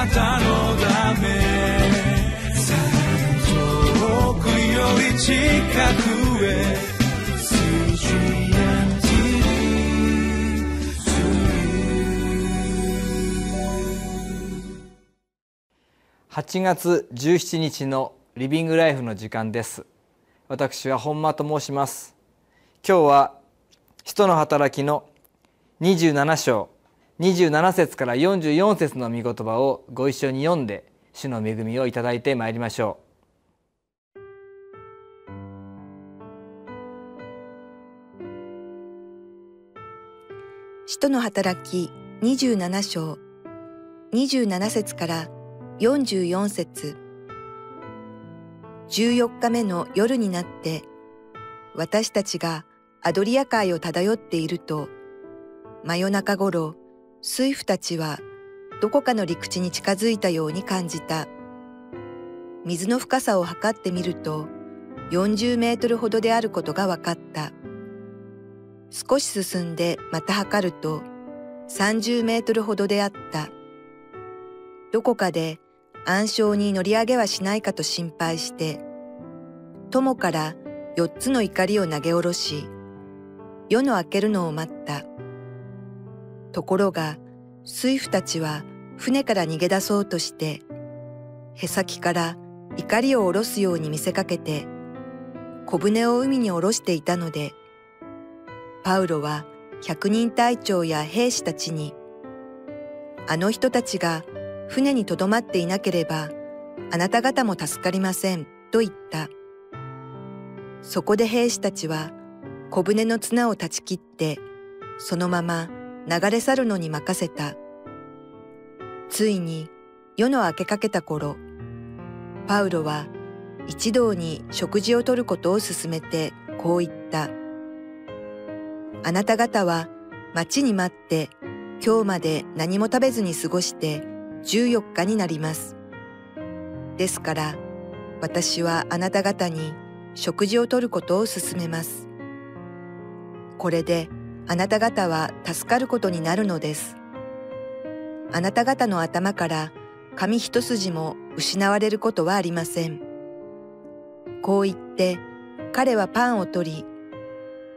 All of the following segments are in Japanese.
なたのため。遠くより近くへ。8月17日のリビングライフの時間です。私は本間と申します。今日は使徒の働きの27章。27節から44節の御言葉をご一緒に読んで主の恵みをいただいてまいりましょう。使徒の働き27章。27節から44節。14日目の夜になって私たちがアドリア海を漂っていると真夜中頃水夫たちはどこかの陸地に近づいたように感じた。水の深さを測ってみると40メートルほどであることが分かった。少し進んでまた測ると30メートルほどであった。どこかで暗礁に乗り上げはしないかと心配して、友から四つの怒りを投げ下ろし、夜の明けるのを待った。ところが、水夫たちは船から逃げ出そうとして、へさきから怒りを下ろすように見せかけて、小舟を海に下ろしていたので、パウロは百人隊長や兵士たちに、あの人たちが船にとどまっていなければ、あなた方も助かりません、と言った。そこで兵士たちは、小舟の綱を断ち切って、そのまま流れ去るのに任せた。ついに夜の明けかけた頃、パウロは一同に食事をとることを勧めてこう言った。あなた方は待ちに待って今日まで何も食べずに過ごして14日になります。ですから、私はあなた方に食事をとることを勧めます。これであなた方は助かることになるのです。あなた方の頭から髪一筋も失われることはありません。こう言って彼はパンを取り、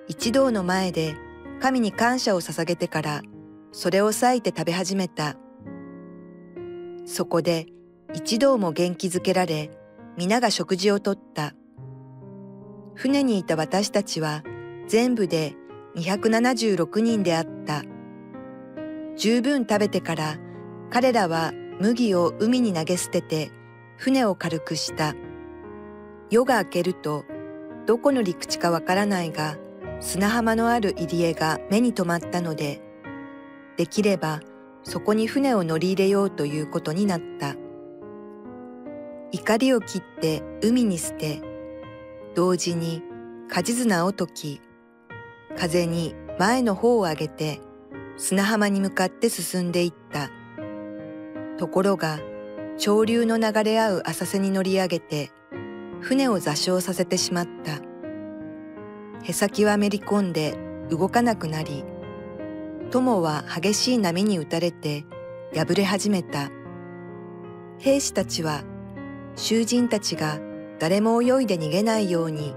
一同の前で神に感謝を捧げてからそれを裂いて食べ始めた。そこで一同も元気づけられ、皆が食事をとった。船にいた私たちは全部で276人であった。十分食べてから彼らは麦を海に投げ捨てて船を軽くした。夜が明けるとどこの陸地かわからないが砂浜のある入り江が目に留まったので、できればそこに船を乗り入れようということになった。怒りを切って海に捨て、同時に舵綱を解き、風に前の方を上げて砂浜に向かって進んでいった。ところが、潮流の流れ合う浅瀬に乗り上げて、船を座礁させてしまった。へさきはめり込んで動かなくなり、友は激しい波に打たれて破れ始めた。兵士たちは囚人たちが誰も泳いで逃げないように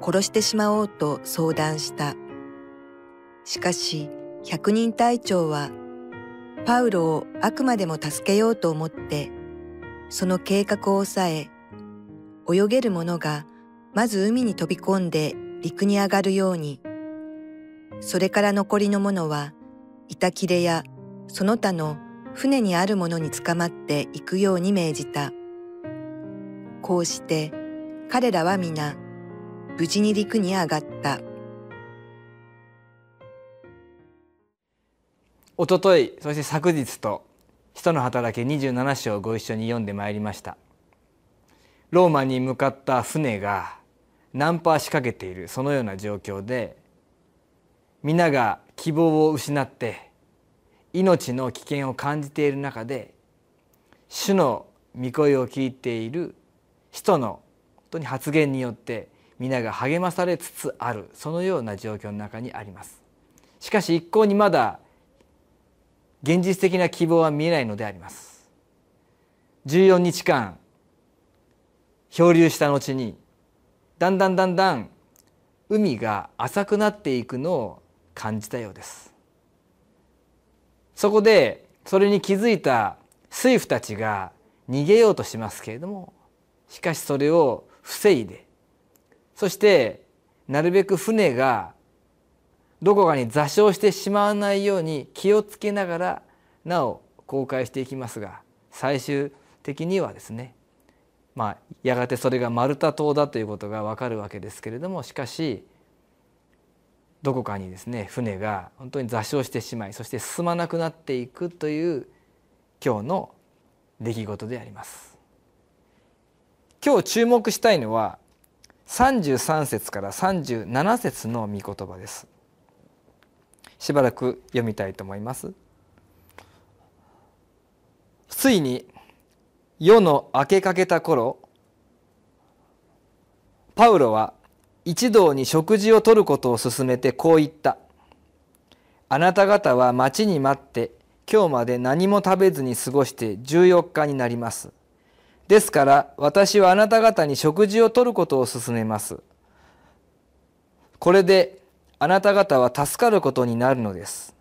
殺してしまおうと相談した。しかし百人隊長はパウロをあくまでも助けようと思ってその計画を抑え泳げる者がまず海に飛び込んで陸に上がるようにそれから残りの者は板切れやその他の船にあるものに捕まっていくように命じた。こうして彼らは皆無事に陸に上がった。おとといそして昨日と人の働き27章をご一緒に読んでまいりましたローマに向かった船がナンパしかけているそのような状況で皆が希望を失って命の危険を感じている中で主の御声を聞いている人の本当に発言によって皆が励まされつつあるそのような状況の中にあります。しかし一向にまだ現実的な希望は見えないのであります。14日間漂流した後にだんだんだんだん海が浅くなっていくのを感じたようですそこでそれに気づいた水夫たちが逃げようとしますけれどもしかしそれを防いでそしてなるべく船がどこかに座礁してしまわないように気をつけながらなお航海していきますが最終的にはですねまあやがてそれがマルタ島だということがわかるわけですけれどもしかしどこかにですね船が本当に座礁してしまいそして進まなくなっていくという今日の出来事であります。今日注目したいのは33節から37節の御言葉です。しばらく読みたいと思います。ついに夜の明けかけた頃パウロは一同に食事をとることを勧めてこう言った「あなた方は待ちに待って今日まで何も食べずに過ごして14日になります」ですから私はあなた方に食事をとることを勧めます。これであなた方は助かることになるのです。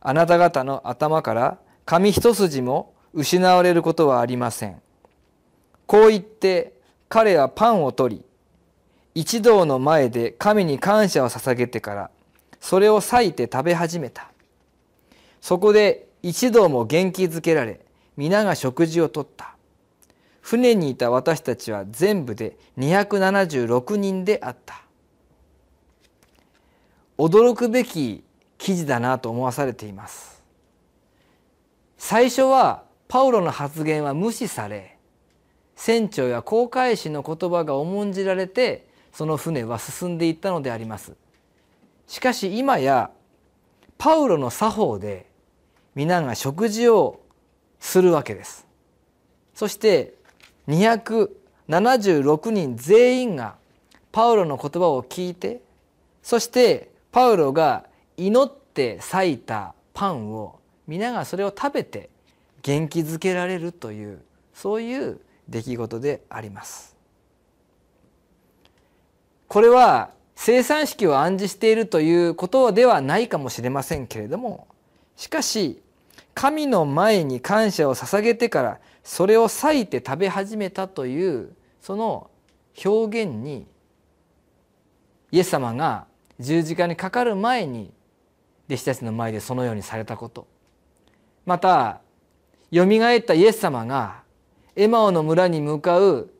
あなた方の頭から髪一筋も失われることはありません。こう言って彼はパンを取り一同の前で神に感謝を捧げてからそれを裂いて食べ始めたそこで一同も元気づけられ皆が食事をとった船にいた私たちは全部で276人であった驚くべき記事だなと思わされています。最初はパウロの発言は無視され船長や航海士の言葉が重んじられてその船は進んでいったのであります。しかし今やパウロの作法で皆が食事をするわけです。そして276人全員がパウロの言葉を聞いてそしてパウロが祈って裂いたパンを皆がそれを食べて元気づけられるというそういう出来事であります。これは生産式を暗示しているということではないかもしれませんけれどもしかし神の前に感謝を捧げてからそれを裂いて食べ始めたというその表現にイエス様が十字架にかかる前に弟子たちの前でそのようにされたこと。またよみがえったイエス様がエマオの村に向かう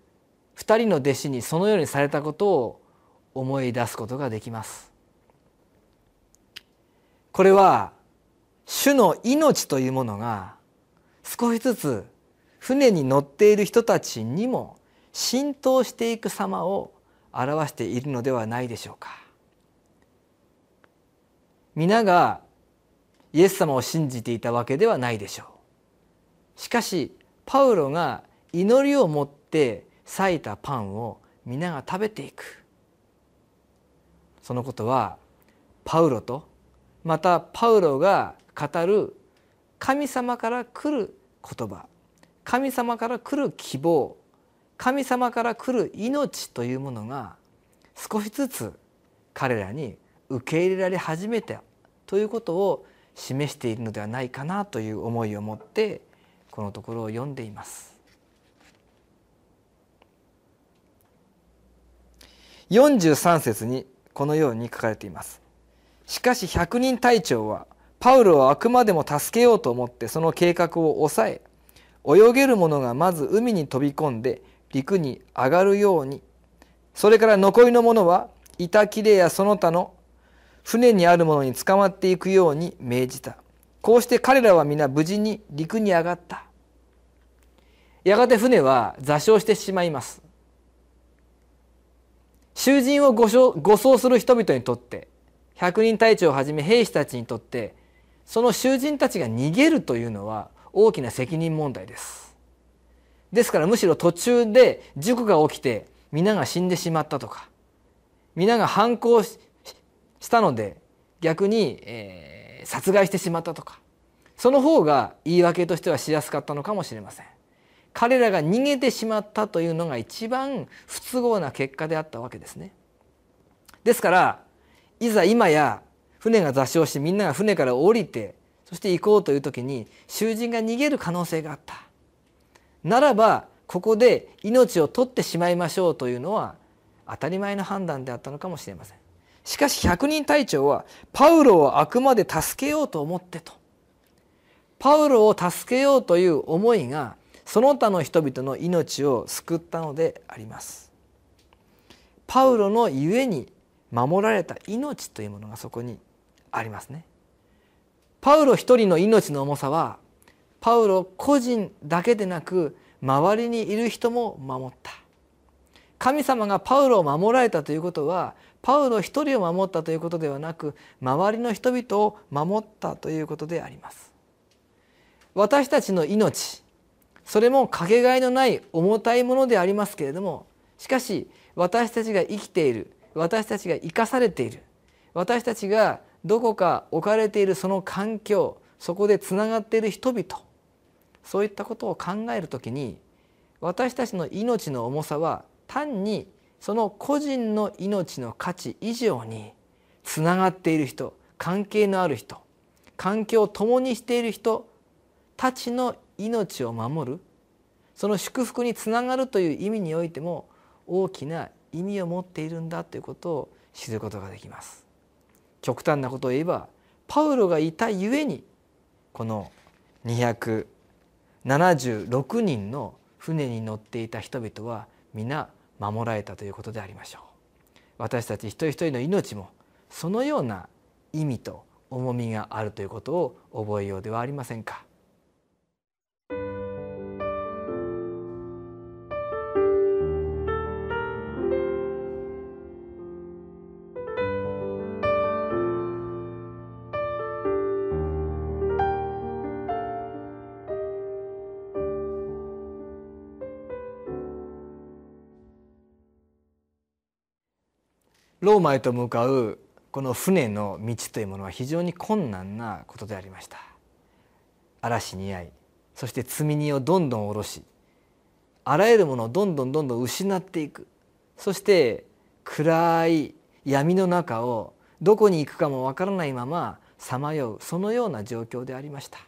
2人の弟子にそのようにされたことを思い出すことができます。これは主の命というものが少しずつ船に乗っている人たちにも浸透していく様を表しているのではないでしょうか。皆がイエス様を信じていたわけではないでしょう。しかしパウロが祈りを持って裂いたパンを皆が食べていく。そのことはパウロとまたパウロが語る神様から来る言葉神様から来る希望神様から来る命というものが少しずつ彼らに受け入れられ始めたということを示しているのではないかなという思いを持ってこのところを読んでいます。43節にこのように書かれていますしかし百人隊長はパウロをあくまでも助けようと思ってその計画を抑え泳げる者がまず海に飛び込んで陸に上がるようにそれから残りの者は板切れやその他の船にあるものに捕まっていくように命じた。こうして彼らは皆無事に陸に上がった。やがて船は座礁してしまいます。囚人を護送する人々にとって百人隊長をはじめ兵士たちにとってその囚人たちが逃げるというのは大きな責任問題です。ですからむしろ途中で事故が起きて皆が死んでしまったとか皆が反抗ししたので逆に、えー、殺害してしまったとかその方が言い訳としてはしやすかったのかもしれません。彼らが逃げてしまったというのが一番不都合な結果であったわけですね。ですからいざ今や船が座礁してみんなが船から降りてそして行こうという時に囚人が逃げる可能性があった。ならばここで命を取ってしまいましょうというのは当たり前の判断であったのかもしれません。しかし百人隊長はパウロをあくまで助けようと思ってと。パウロを助けようという思いがその他の人々の命を救ったのであります。パウロのゆえに守られた命というものがそこにありますね。パウロ一人の命の重さはパウロ個人だけでなく周りにいる人も守った。神様がパウロを守られたということはパウロ一人を守ったということではなく周りの人々を守ったということであります。私たちの命それもかけがえのない重たいものでありますけれどもしかし私たちが生きている私たちが生かされている私たちがどこか置かれているその環境そこでつながっている人々そういったことを考える時に私たちの命の重さは単にその個人の命の価値以上につながっている人関係のある人環境を共にしている人たちの命を守るその祝福につながるという意味においても大きな意味を持っているんだということを知ることができます。極端なことを言えばパウロがいたゆえにこの276人の船に乗っていた人々は皆守られたということでありましょう。私たち一人一人の命もそのような意味と重みがあるということを覚えようではありませんか。ローマへと向かうこの船の道というものは非常に困難なことでありました。嵐に遭いそして積み荷をどんどん下ろしあらゆるものをどんどんどんどん失っていく。そして暗い闇の中をどこに行くかもわからないままさまようそのような状況でありました。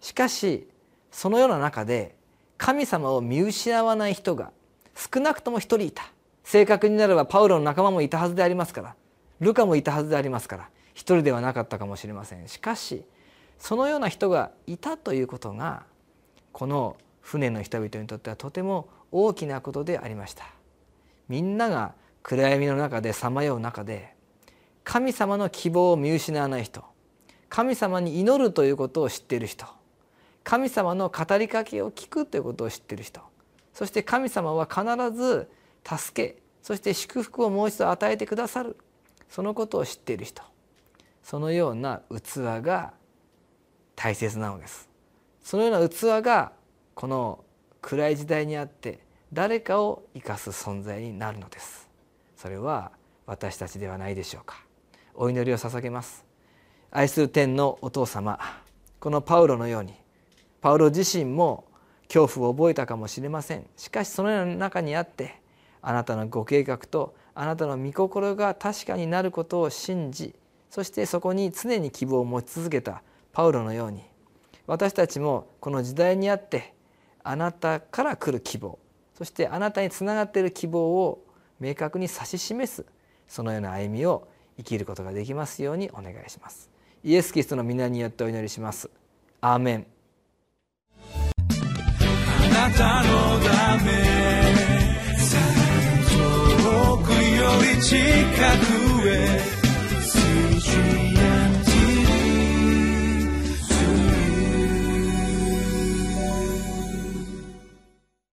しかしそのような中で神様を見失わない人が少なくとも一人いた。正確になればパウロの仲間もいたはずでありますから。ルカもいたはずでありますから。一人ではなかったかもしれません。しかしそのような人がいたということがこの船の人々にとってはとても大きなことでありました。みんなが暗闇の中でさまよう中で神様の希望を見失わない人神様に祈るということを知っている人神様の語りかけを聞くということを知っている人そして神様は必ず助けそして祝福をもう一度与えてくださる。そのことを知っている人。そのような器が大切なのです。そのような器がこの暗い時代にあって誰かを生かす存在になるのです。それは私たちではないでしょうか。お祈りを捧げます。愛する天のお父様このパウロのようにパウロ自身も恐怖を覚えたかもしれません。しかしそのような中にあってあなたのご計画とあなたの御心が確かになることを信じそしてそこに常に希望を持ち続けたパウロのように私たちもこの時代にあってあなたから来る希望そしてあなたにつながっている希望を明確に指し示すそのような歩みを生きることができますようにお願いします。イエス・キリストの皆によってお祈りします。アーメン。あなたのため。 우리 치카구의 스윙